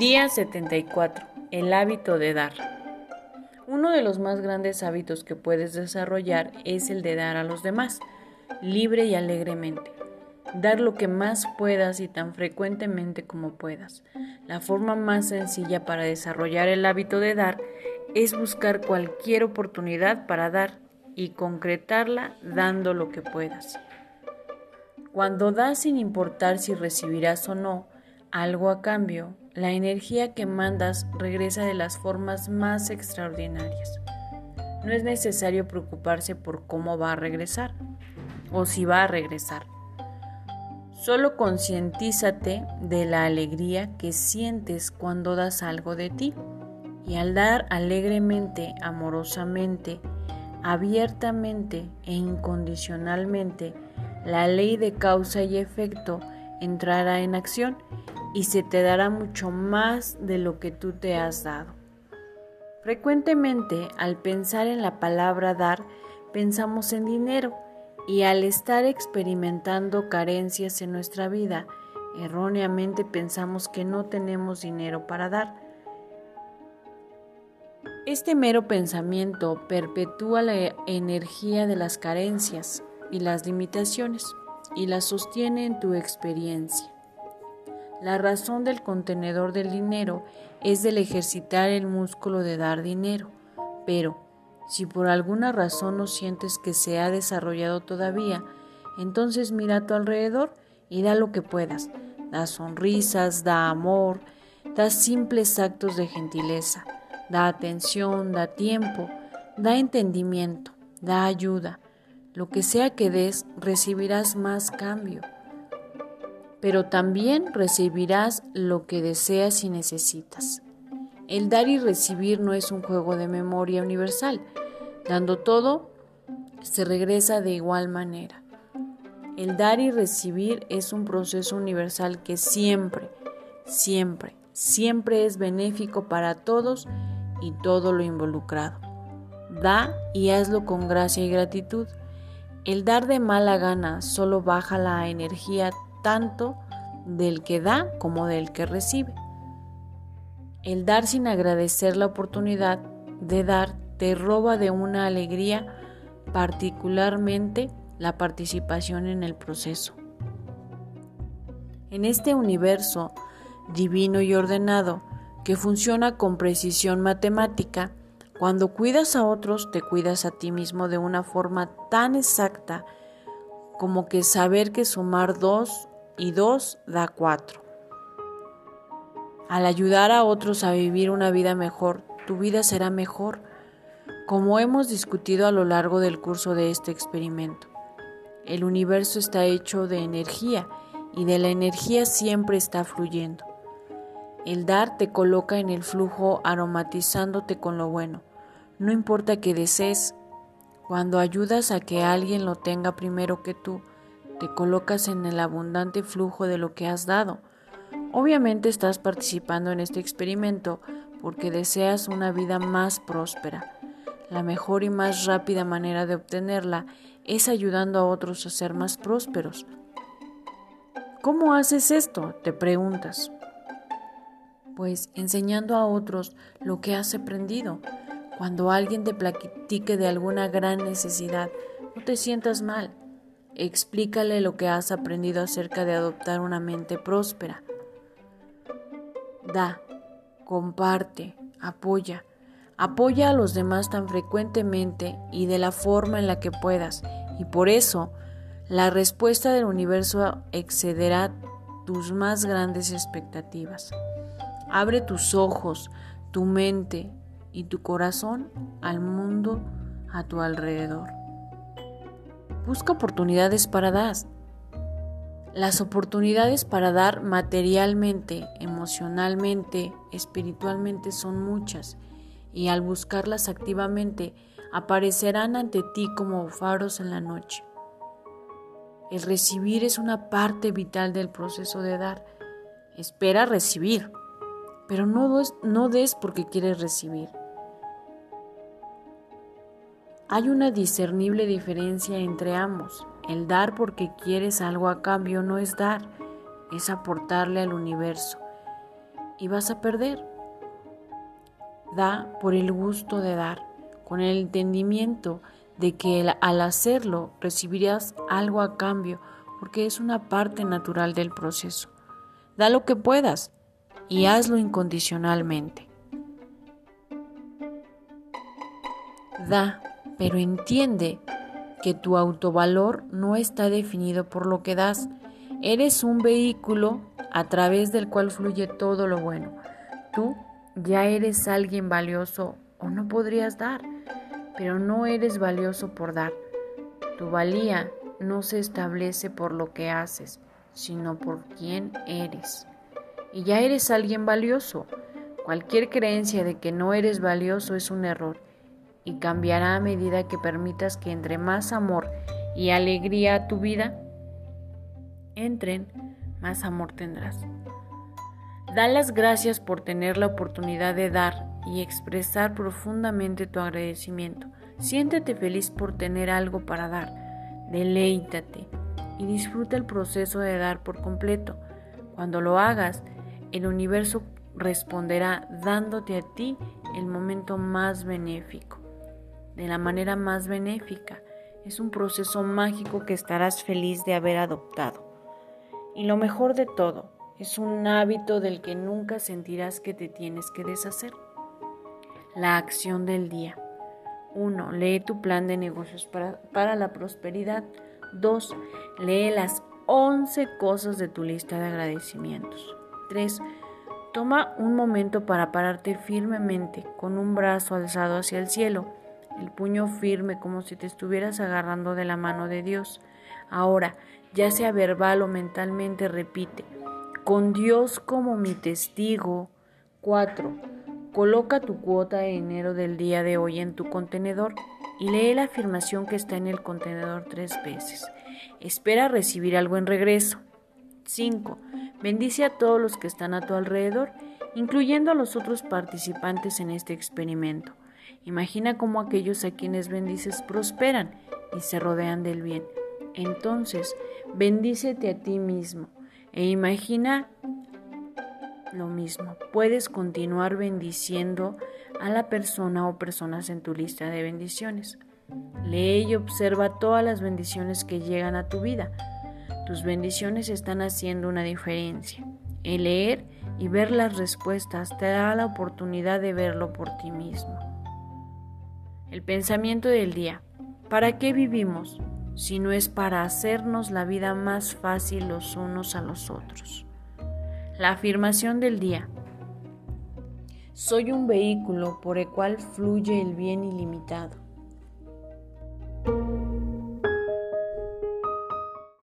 Día 74. El hábito de dar. Uno de los más grandes hábitos que puedes desarrollar es el de dar a los demás, libre y alegremente. Dar lo que más puedas y tan frecuentemente como puedas. La forma más sencilla para desarrollar el hábito de dar es buscar cualquier oportunidad para dar y concretarla dando lo que puedas. Cuando das sin importar si recibirás o no algo a cambio, la energía que mandas regresa de las formas más extraordinarias. No es necesario preocuparse por cómo va a regresar o si va a regresar. Solo concientízate de la alegría que sientes cuando das algo de ti y al dar alegremente, amorosamente, abiertamente e incondicionalmente, la ley de causa y efecto entrará en acción y se te dará mucho más de lo que tú te has dado. Frecuentemente, al pensar en la palabra dar, pensamos en dinero y al estar experimentando carencias en nuestra vida, erróneamente pensamos que no tenemos dinero para dar. Este mero pensamiento perpetúa la energía de las carencias y las limitaciones y las sostiene en tu experiencia. La razón del contenedor del dinero es del ejercitar el músculo de dar dinero, pero si por alguna razón no sientes que se ha desarrollado todavía, entonces mira a tu alrededor y da lo que puedas. Da sonrisas, da amor, da simples actos de gentileza, da atención, da tiempo, da entendimiento, da ayuda. Lo que sea que des, recibirás más cambio pero también recibirás lo que deseas y necesitas. El dar y recibir no es un juego de memoria universal. Dando todo, se regresa de igual manera. El dar y recibir es un proceso universal que siempre, siempre, siempre es benéfico para todos y todo lo involucrado. Da y hazlo con gracia y gratitud. El dar de mala gana solo baja la energía tanto del que da como del que recibe. El dar sin agradecer la oportunidad de dar te roba de una alegría, particularmente la participación en el proceso. En este universo divino y ordenado, que funciona con precisión matemática, cuando cuidas a otros te cuidas a ti mismo de una forma tan exacta como que saber que sumar dos y 2 da 4. Al ayudar a otros a vivir una vida mejor, tu vida será mejor, como hemos discutido a lo largo del curso de este experimento. El universo está hecho de energía y de la energía siempre está fluyendo. El dar te coloca en el flujo aromatizándote con lo bueno. No importa que desees, cuando ayudas a que alguien lo tenga primero que tú, te colocas en el abundante flujo de lo que has dado. Obviamente estás participando en este experimento porque deseas una vida más próspera. La mejor y más rápida manera de obtenerla es ayudando a otros a ser más prósperos. ¿Cómo haces esto? te preguntas. Pues enseñando a otros lo que has aprendido. Cuando alguien te platique de alguna gran necesidad, no te sientas mal. Explícale lo que has aprendido acerca de adoptar una mente próspera. Da, comparte, apoya. Apoya a los demás tan frecuentemente y de la forma en la que puedas. Y por eso, la respuesta del universo excederá tus más grandes expectativas. Abre tus ojos, tu mente y tu corazón al mundo a tu alrededor. Busca oportunidades para dar. Las oportunidades para dar materialmente, emocionalmente, espiritualmente son muchas y al buscarlas activamente aparecerán ante ti como faros en la noche. El recibir es una parte vital del proceso de dar. Espera recibir, pero no des, no des porque quieres recibir. Hay una discernible diferencia entre ambos. El dar porque quieres algo a cambio no es dar, es aportarle al universo. y vas a perder. Da por el gusto de dar, con el entendimiento de que al hacerlo recibirás algo a cambio, porque es una parte natural del proceso. Da lo que puedas y hazlo incondicionalmente. Da, pero entiende que tu autovalor no está definido por lo que das. Eres un vehículo a través del cual fluye todo lo bueno. Tú ya eres alguien valioso o no podrías dar, pero no eres valioso por dar. Tu valía no se establece por lo que haces, sino por quién eres. Y ya eres alguien valioso. Cualquier creencia de que no eres valioso es un error y cambiará a medida que permitas que entre más amor y alegría a tu vida entren, más amor tendrás. Da las gracias por tener la oportunidad de dar y expresar profundamente tu agradecimiento. Siéntete feliz por tener algo para dar. Deleítate y disfruta el proceso de dar por completo. Cuando lo hagas, el universo responderá dándote a ti el momento más benéfico de la manera más benéfica. Es un proceso mágico que estarás feliz de haber adoptado. Y lo mejor de todo, es un hábito del que nunca sentirás que te tienes que deshacer. La acción del día. 1. Lee tu plan de negocios para, para la prosperidad. 2. Lee las 11 cosas de tu lista de agradecimientos. 3. Toma un momento para pararte firmemente con un brazo alzado hacia el cielo el puño firme como si te estuvieras agarrando de la mano de Dios. Ahora, ya sea verbal o mentalmente, repite, con Dios como mi testigo. 4. Coloca tu cuota de dinero del día de hoy en tu contenedor y lee la afirmación que está en el contenedor tres veces. Espera recibir algo en regreso. 5. Bendice a todos los que están a tu alrededor, incluyendo a los otros participantes en este experimento. Imagina cómo aquellos a quienes bendices prosperan y se rodean del bien. Entonces, bendícete a ti mismo e imagina lo mismo. Puedes continuar bendiciendo a la persona o personas en tu lista de bendiciones. Lee y observa todas las bendiciones que llegan a tu vida. Tus bendiciones están haciendo una diferencia. El leer y ver las respuestas te da la oportunidad de verlo por ti mismo. El pensamiento del día. ¿Para qué vivimos si no es para hacernos la vida más fácil los unos a los otros? La afirmación del día. Soy un vehículo por el cual fluye el bien ilimitado.